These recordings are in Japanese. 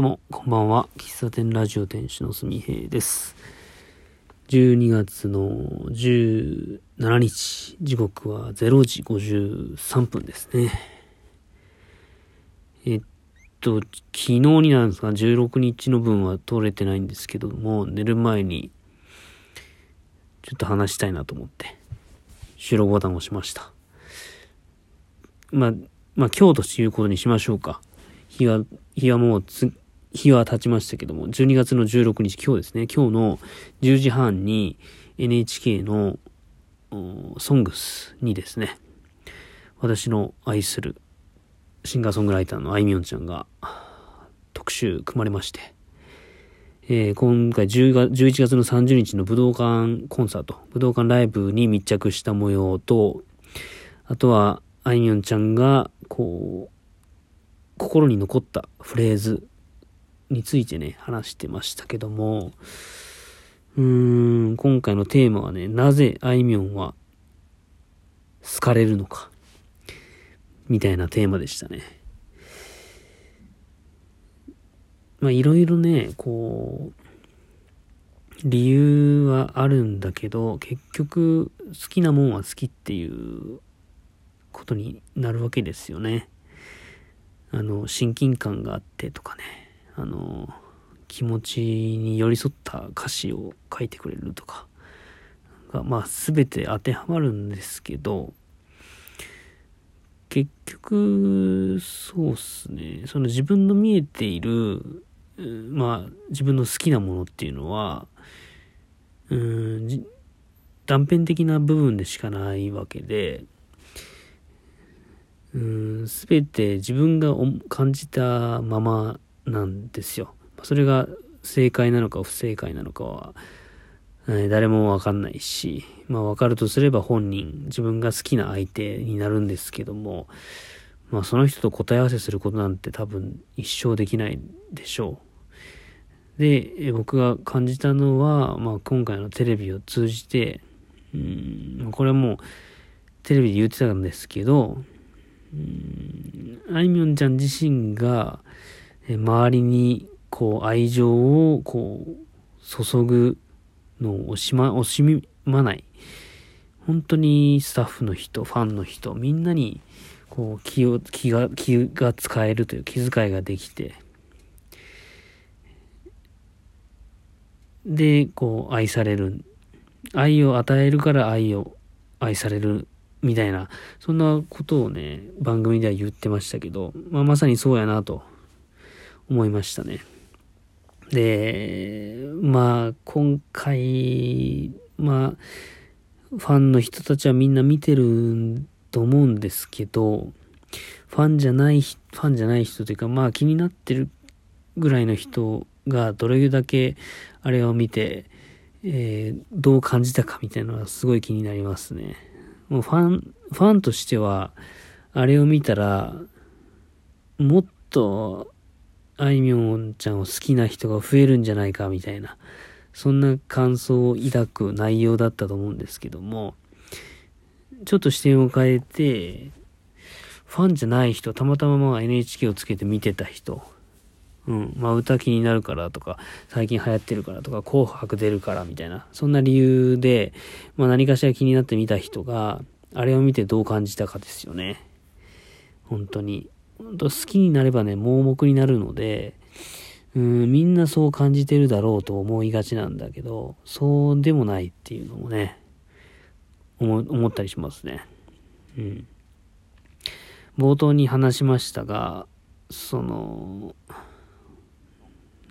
どうも、こんばんは。喫茶店ラジオ店主のすみへいです。12月の17日、時刻は0時53分ですね。えっと、昨日になんですが、16日の分は通れてないんですけども、寝る前に、ちょっと話したいなと思って、収録ボタンを押しました。まあ、まあ、今日ということにしましょうか。日が、日はもうつ、日は経ちましたけども、12月の16日、今日ですね、今日の10時半に NHK のソングスにですね、私の愛するシンガーソングライターのあいみょんちゃんが特集組まれまして、えー、今回10月11月の30日の武道館コンサート、武道館ライブに密着した模様と、あとはあいみょんちゃんが、こう、心に残ったフレーズについてね、話してましたけども、うーん、今回のテーマはね、なぜあいみょんは好かれるのか、みたいなテーマでしたね。まあいろいろね、こう、理由はあるんだけど、結局好きなもんは好きっていうことになるわけですよね。あの、親近感があってとかね。あの気持ちに寄り添った歌詞を書いてくれるとかがまあ全て当てはまるんですけど結局そうっすね。その自分の見えているまあ自分の好きなものっていうのはうん断片的な部分でしかないわけでうん全て自分が感じたままなんですよ。それが正解なのか不正解なのかは、え誰もわかんないし、まあわかるとすれば本人、自分が好きな相手になるんですけども、まあその人と答え合わせすることなんて多分一生できないでしょう。で、僕が感じたのは、まあ今回のテレビを通じて、うん、これはもうテレビで言ってたんですけど、うん、あいみょんちゃん自身が、周りにこう愛情をこう注ぐのを惜しま、惜しまない。本当にスタッフの人、ファンの人、みんなにこう気を、気が、気が使えるという気遣いができて、で、こう愛される。愛を与えるから愛を愛されるみたいな、そんなことをね、番組では言ってましたけど、まあ、まさにそうやなと思いましたね。で、まあ、今回、まあ、ファンの人たちはみんな見てると思うんですけど、ファンじゃない、ファンじゃない人というか、まあ気になってるぐらいの人がどれだけあれを見て、えー、どう感じたかみたいなのはすごい気になりますね。もうファン、ファンとしては、あれを見たら、もっとあいみょんちゃんを好きな人が増えるんじゃないかみたいな、そんな感想を抱く内容だったと思うんですけども、ちょっと視点を変えて、ファンじゃない人、たまたま NHK をつけて見てた人、うん、まあ歌気になるからとか、最近流行ってるからとか、紅白出るからみたいな、そんな理由で、まあ何かしら気になって見た人が、あれを見てどう感じたかですよね。本当に。好きになればね、盲目になるので、うん、みんなそう感じてるだろうと思いがちなんだけど、そうでもないっていうのもね、思思ったりしますね。うん。冒頭に話しましたが、その、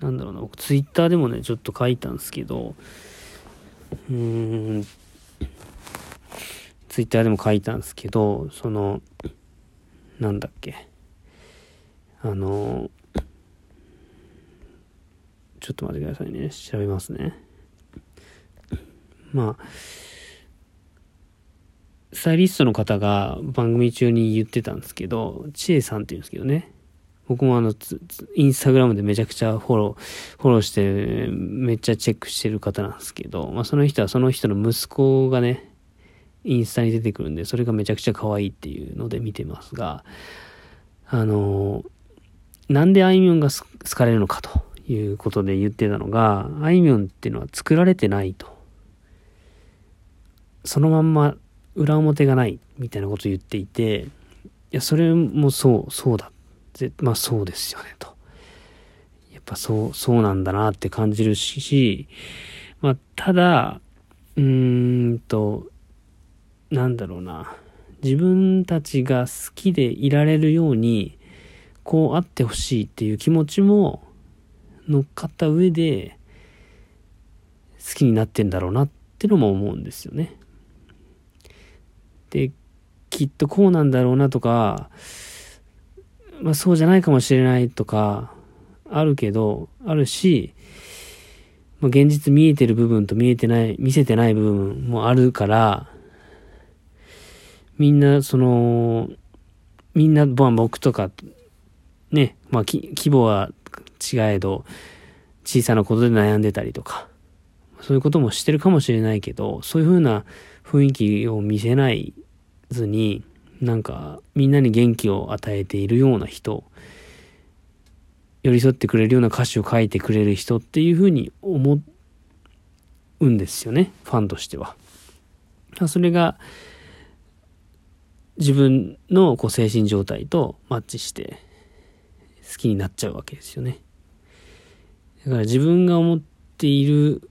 なんだろうな、僕ツイッターでもね、ちょっと書いたんですけど、うん、ツイッターでも書いたんですけど、その、なんだっけ。あの、ちょっと待ってくださいね。調べますね。まあ、スタイリストの方が番組中に言ってたんですけど、ちえさんって言うんですけどね。僕もあの、インスタグラムでめちゃくちゃフォロー、フォローして、めっちゃチェックしてる方なんですけど、まあその人はその人の息子がね、インスタに出てくるんで、それがめちゃくちゃ可愛いっていうので見てますが、あのなんであいみょんが好かれるのかということで言ってたのが、あいみょんっていうのは作られてないと。そのまんま裏表がないみたいなことを言っていて、いや、それもそう、そうだ。まあそうですよね、と。やっぱそう、そうなんだなって感じるし、まあただ、うーんと、なんだろうな。自分たちが好きでいられるように、こうあってほしいっていう気持ちも乗っかった上で、好きになってんだろうなってのも思うんですよね。で、きっとこうなんだろうなとか、まあそうじゃないかもしれないとか、あるけど、あるし、まあ、現実見えてる部分と見えてない、見せてない部分もあるから、みんな、その、みんな、僕とか、ね、まあ、規模は違えど、小さなことで悩んでたりとか、そういうこともしてるかもしれないけど、そういうふうな雰囲気を見せないずに、なんか、みんなに元気を与えているような人、寄り添ってくれるような歌詞を書いてくれる人っていうふうに思うんですよね、ファンとしては。それが、自分のこう精神状態とマッチして好きになっちゃうわけですよね。だから自分が思っている、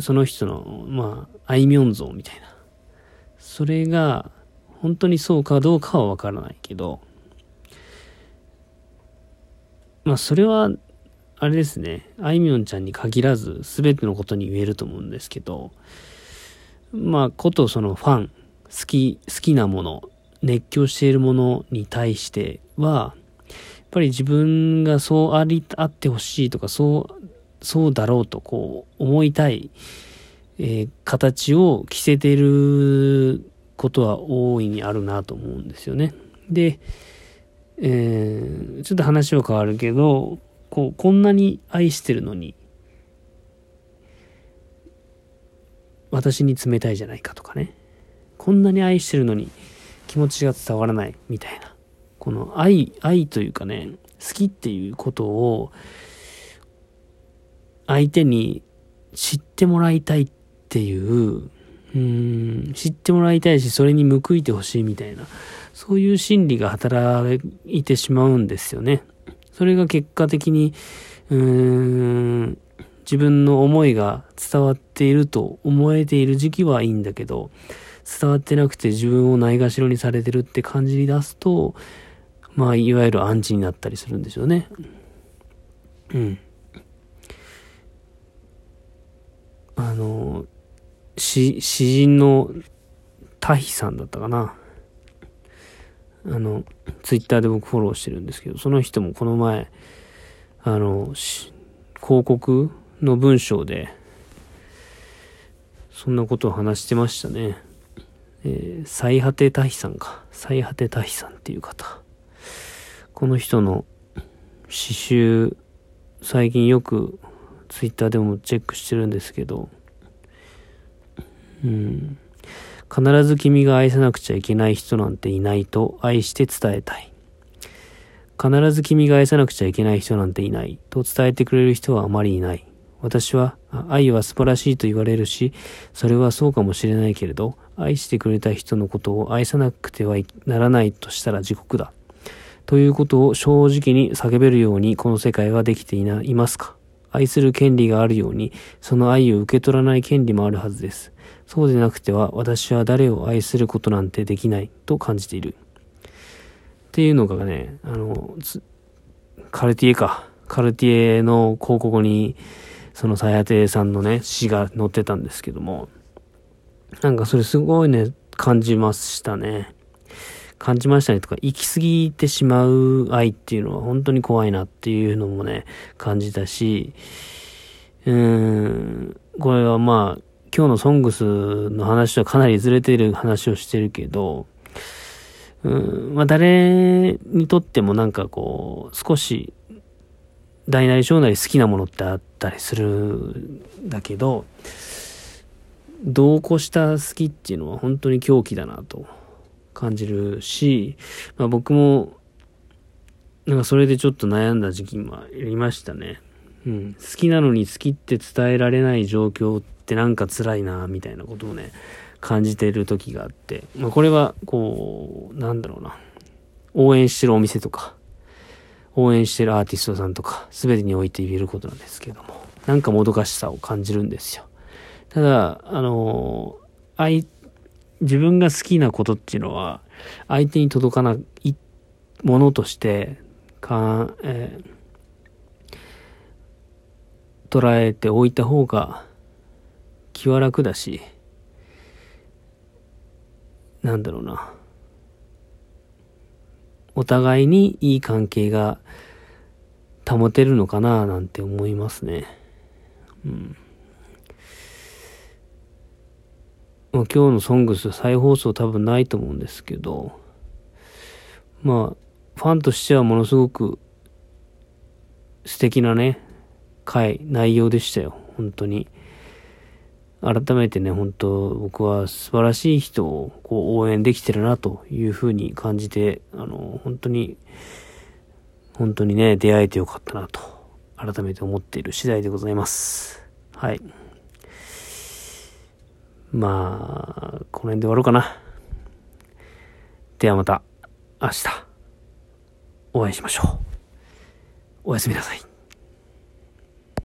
その人の、まあ、あいみょん像みたいな。それが本当にそうかどうかはわからないけど、まあそれは、あれですね、あいみょんちゃんに限らず全てのことに言えると思うんですけど、まあことそのファン、好き、好きなもの、熱狂しているものに対しては、ぱり自分がそうあり、あってほしいとか、そう、そうだろうとこう思いたい、えー、形を着せてることは大いにあるなと思うんですよね。で、えー、ちょっと話は変わるけど、こう、こんなに愛してるのに、私に冷たいじゃないかとかね。こんなに愛してるのに気持ちが伝わらないみたいな。この愛、愛というかね、好きっていうことを相手に知ってもらいたいっていう、うん、知ってもらいたいし、それに報いてほしいみたいな、そういう心理が働いてしまうんですよね。それが結果的に、うーん、自分の思いが伝わっていると思えている時期はいいんだけど、伝わってなくて自分をないがしろにされてるって感じに出すと、まあ、いわゆるアンチになったりするんですよね。うん。あの、詩、詩人のタヒさんだったかな。あの、ツイッターで僕フォローしてるんですけど、その人もこの前、あの、広告の文章で、そんなことを話してましたね。えー、最果てタヒさんか。最果てタヒさんっていう方。この人の詩集、最近よくツイッターでもチェックしてるんですけど、うん。必ず君が愛さなくちゃいけない人なんていないと愛して伝えたい。必ず君が愛さなくちゃいけない人なんていないと伝えてくれる人はあまりいない。私は愛は素晴らしいと言われるし、それはそうかもしれないけれど、愛してくれた人のことを愛さなくてはならないとしたら地獄だ。ということを正直に叫べるようにこの世界はできていないますか？愛する権利があるように、その愛を受け取らない権利もあるはずです。そうでなくては、私は誰を愛することなんてできないと感じている。っていうのがね、あの、カルティエか。カルティエの広告に、そのさやてさんのね、詩が載ってたんですけども、なんかそれすごいね、感じましたね。感じましたねとか、行き過ぎてしまう愛っていうのは本当に怖いなっていうのもね、感じたし、うーん、これはまあ、今日のソングスの話とはかなりずれてる話をしてるけど、うん、まあ誰にとってもなんかこう、少し大なり小なり好きなものってあったりするんだけど、同行した好きっていうのは本当に狂気だなと感じるし、まあ、僕もなんかそれでちょっと悩んだ時期もありましたね。うん。好きなのに好きって伝えられない状況ってなんか辛いな、みたいなことをね、感じてる時があって。まあこれは、こう、なんだろうな。応援してるお店とか、応援してるアーティストさんとか、すべてにおいて言えることなんですけども。なんかもどかしさを感じるんですよ。ただ、あの、自分が好きなことっていうのは、相手に届かないものとして、か、えー、捉えておいた方が気は楽だし、なんだろうな。お互いにいい関係が保てるのかななんて思いますね。うん。まあ、今日のソングス再放送多分ないと思うんですけど、まあ、ファンとしてはものすごく素敵なね、回、内容でしたよ。本当に。改めてね、本当僕は素晴らしい人をこう応援できてるなというふうに感じて、あの、本当に、本当にね、出会えてよかったなと、改めて思っている次第でございます。はい。まあ、この辺で終わろうかな。ではまた、明日。お会いしましょう。おやすみなさい。